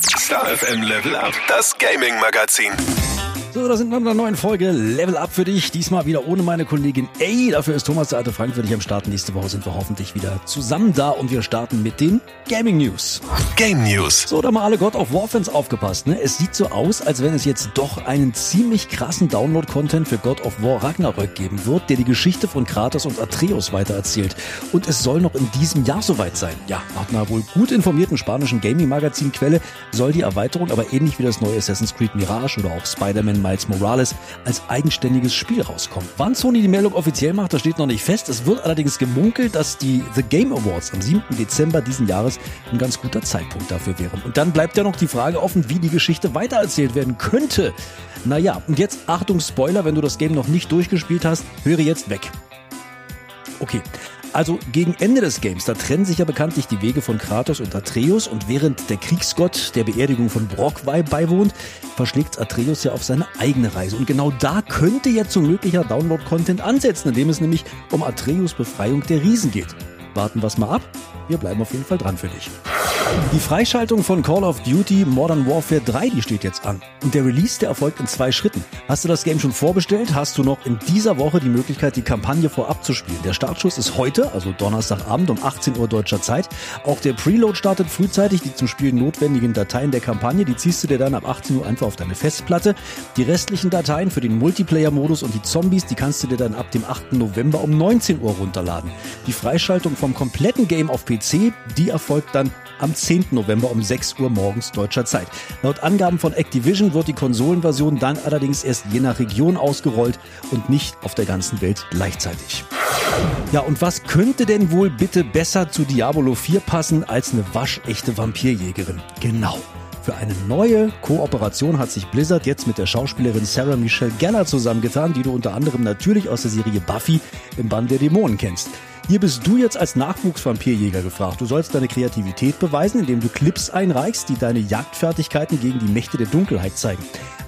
Star FM Level Up, das Gaming Magazin. So, da sind wir in einer neuen Folge Level Up für dich. Diesmal wieder ohne meine Kollegin A. Dafür ist Thomas der alte Frank für dich am Start. Nächste Woche sind wir hoffentlich wieder zusammen da und wir starten mit den Gaming News. Game News. So, da mal alle God of War Fans aufgepasst, ne? Es sieht so aus, als wenn es jetzt doch einen ziemlich krassen Download-Content für God of War Ragnarök geben wird, der die Geschichte von Kratos und Atreus weitererzählt. Und es soll noch in diesem Jahr soweit sein. Ja, nach einer wohl gut informierten spanischen Gaming-Magazin-Quelle soll die Erweiterung aber ähnlich wie das neue Assassin's Creed Mirage oder auch Spider-Man Miles Morales als eigenständiges Spiel rauskommt. Wann Sony die Meldung offiziell macht, das steht noch nicht fest. Es wird allerdings gemunkelt, dass die The Game Awards am 7. Dezember diesen Jahres ein ganz guter Zeitpunkt dafür wären. Und dann bleibt ja noch die Frage offen, wie die Geschichte weitererzählt werden könnte. Naja, und jetzt Achtung Spoiler, wenn du das Game noch nicht durchgespielt hast, höre jetzt weg. Okay. Also gegen Ende des Games, da trennen sich ja bekanntlich die Wege von Kratos und Atreus und während der Kriegsgott der Beerdigung von Brock beiwohnt, verschlägt Atreus ja auf seine eigene Reise. Und genau da könnte jetzt so möglicher Download-Content ansetzen, indem es nämlich um Atreus Befreiung der Riesen geht. Warten wir es mal ab. Wir bleiben auf jeden Fall dran für dich. Die Freischaltung von Call of Duty Modern Warfare 3, die steht jetzt an. Und der Release, der erfolgt in zwei Schritten. Hast du das Game schon vorbestellt, hast du noch in dieser Woche die Möglichkeit, die Kampagne vorab zu spielen. Der Startschuss ist heute, also Donnerstagabend um 18 Uhr deutscher Zeit. Auch der Preload startet frühzeitig. Die zum Spielen notwendigen Dateien der Kampagne, die ziehst du dir dann ab 18 Uhr einfach auf deine Festplatte. Die restlichen Dateien für den Multiplayer-Modus und die Zombies, die kannst du dir dann ab dem 8. November um 19 Uhr runterladen. Die Freischaltung vom kompletten Game auf PC, die erfolgt dann am 10. November um 6 Uhr morgens deutscher Zeit. Laut Angaben von Activision wird die Konsolenversion dann allerdings erst je nach Region ausgerollt und nicht auf der ganzen Welt gleichzeitig. Ja, und was könnte denn wohl bitte besser zu Diablo 4 passen als eine waschechte Vampirjägerin? Genau. Für eine neue Kooperation hat sich Blizzard jetzt mit der Schauspielerin Sarah Michelle Gellar zusammengetan, die du unter anderem natürlich aus der Serie Buffy im Band der Dämonen kennst. Hier bist du jetzt als Nachwuchsvampirjäger gefragt. Du sollst deine Kreativität beweisen, indem du Clips einreichst, die deine Jagdfertigkeiten gegen die Mächte der Dunkelheit zeigen.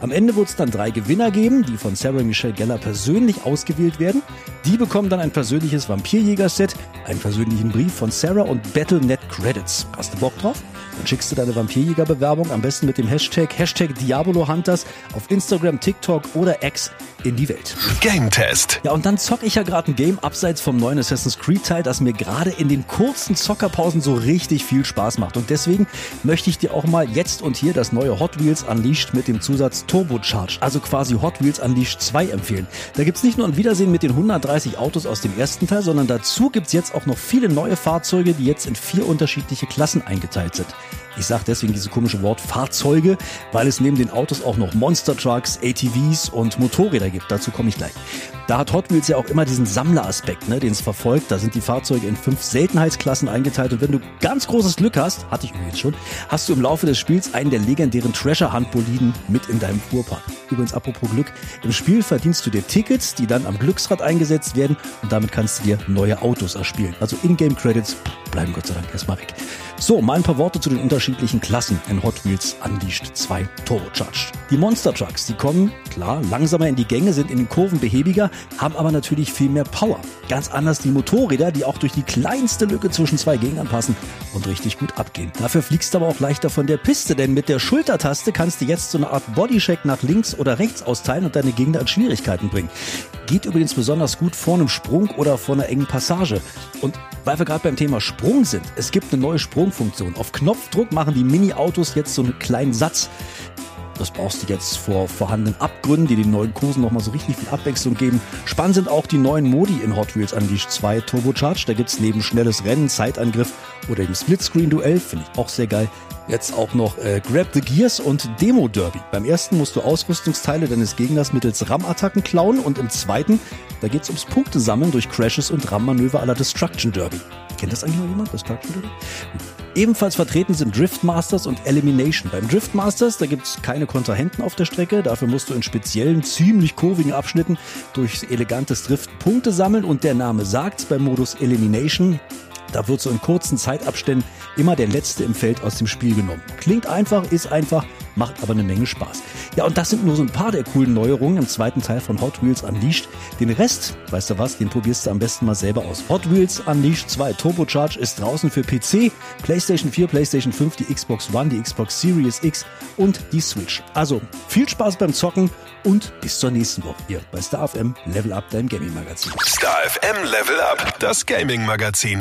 Am Ende wird es dann drei Gewinner geben, die von Sarah Michelle Geller persönlich ausgewählt werden. Die bekommen dann ein persönliches Vampirjäger-Set, einen persönlichen Brief von Sarah und Battle.net Credits. Hast du Bock drauf? Dann schickst du deine Vampirjäger-Bewerbung am besten mit dem Hashtag, Hashtag Diabolo Hunters auf Instagram, TikTok oder X in die Welt. Game Test. Ja, und dann zocke ich ja gerade ein Game abseits vom neuen Assassin's Creed Teil, das mir gerade in den kurzen Zockerpausen so richtig viel Spaß macht. Und deswegen möchte ich dir auch mal jetzt und hier das neue Hot Wheels Unleashed mit dem Zusatz Turbocharged, also quasi Hot Wheels Unleashed 2 empfehlen. Da gibt's nicht nur ein Wiedersehen mit den 130 Autos aus dem ersten Teil, sondern dazu gibt's jetzt auch noch viele neue Fahrzeuge, die jetzt in vier unterschiedliche Klassen eingeteilt sind. Ich sage deswegen dieses komische Wort Fahrzeuge, weil es neben den Autos auch noch Monster Trucks, ATVs und Motorräder gibt. Dazu komme ich gleich. Da hat Hot Wheels ja auch immer diesen Sammleraspekt, ne, den es verfolgt. Da sind die Fahrzeuge in fünf Seltenheitsklassen eingeteilt und wenn du ganz großes Glück hast, hatte ich übrigens schon, hast du im Laufe des Spiels einen der legendären Treasure-Handboliden mit in deinem Fuhrpark. Übrigens, apropos Glück, im Spiel verdienst du dir Tickets, die dann am Glücksrad eingesetzt werden und damit kannst du dir neue Autos erspielen. Also Ingame-Credits bleiben Gott sei Dank erstmal weg. So, mal ein paar Worte zu den unterschiedlichen Klassen in Hot Wheels Unleashed 2 Turbocharged. Die Monster Trucks, die kommen, klar, langsamer in die Gänge, sind in den Kurven behäbiger, haben aber natürlich viel mehr Power. Ganz anders die Motorräder, die auch durch die kleinste Lücke zwischen zwei Gegnern passen und richtig gut abgehen. Dafür fliegst du aber auch leichter von der Piste, denn mit der Schultertaste kannst du jetzt so eine Art Bodycheck nach links oder rechts austeilen und deine Gegner in Schwierigkeiten bringen. Geht übrigens besonders gut vor einem Sprung oder vor einer engen Passage. Und weil wir gerade beim Thema Sprung sind, es gibt eine neue Sprungfunktion. Auf Knopfdruck machen die Mini-Autos jetzt so einen kleinen Satz. Das brauchst du jetzt vor vorhandenen Abgründen, die den neuen Kursen nochmal so richtig viel Abwechslung geben. Spannend sind auch die neuen Modi in Hot Wheels Unleashed 2 Turbocharged. Da gibt's neben schnelles Rennen, Zeitangriff oder dem Splitscreen-Duell, finde ich auch sehr geil. Jetzt auch noch äh, Grab the Gears und Demo Derby. Beim ersten musst du Ausrüstungsteile deines Gegners mittels RAM-Attacken klauen und im zweiten, da geht's ums Punktesammeln durch Crashes und RAM-Manöver aller Destruction Derby. Kennt das eigentlich noch jemand? Destruction Derby? Ebenfalls vertreten sind Driftmasters und Elimination. Beim Driftmasters, da gibt's keine Kontrahenten auf der Strecke. Dafür musst du in speziellen, ziemlich kurvigen Abschnitten durch elegantes Driften Punkte sammeln. Und der Name sagt's beim Modus Elimination. Da wird so in kurzen Zeitabständen immer der Letzte im Feld aus dem Spiel genommen. Klingt einfach, ist einfach, macht aber eine Menge Spaß. Ja, und das sind nur so ein paar der coolen Neuerungen im zweiten Teil von Hot Wheels Unleashed. Den Rest, weißt du was, den probierst du am besten mal selber aus. Hot Wheels Unleashed 2 Turbocharge ist draußen für PC, PlayStation 4, PlayStation 5, die Xbox One, die Xbox Series X und die Switch. Also viel Spaß beim Zocken und bis zur nächsten Woche hier bei Star FM Level Up, deinem Gaming Magazin. Star FM Level Up, das Gaming Magazin.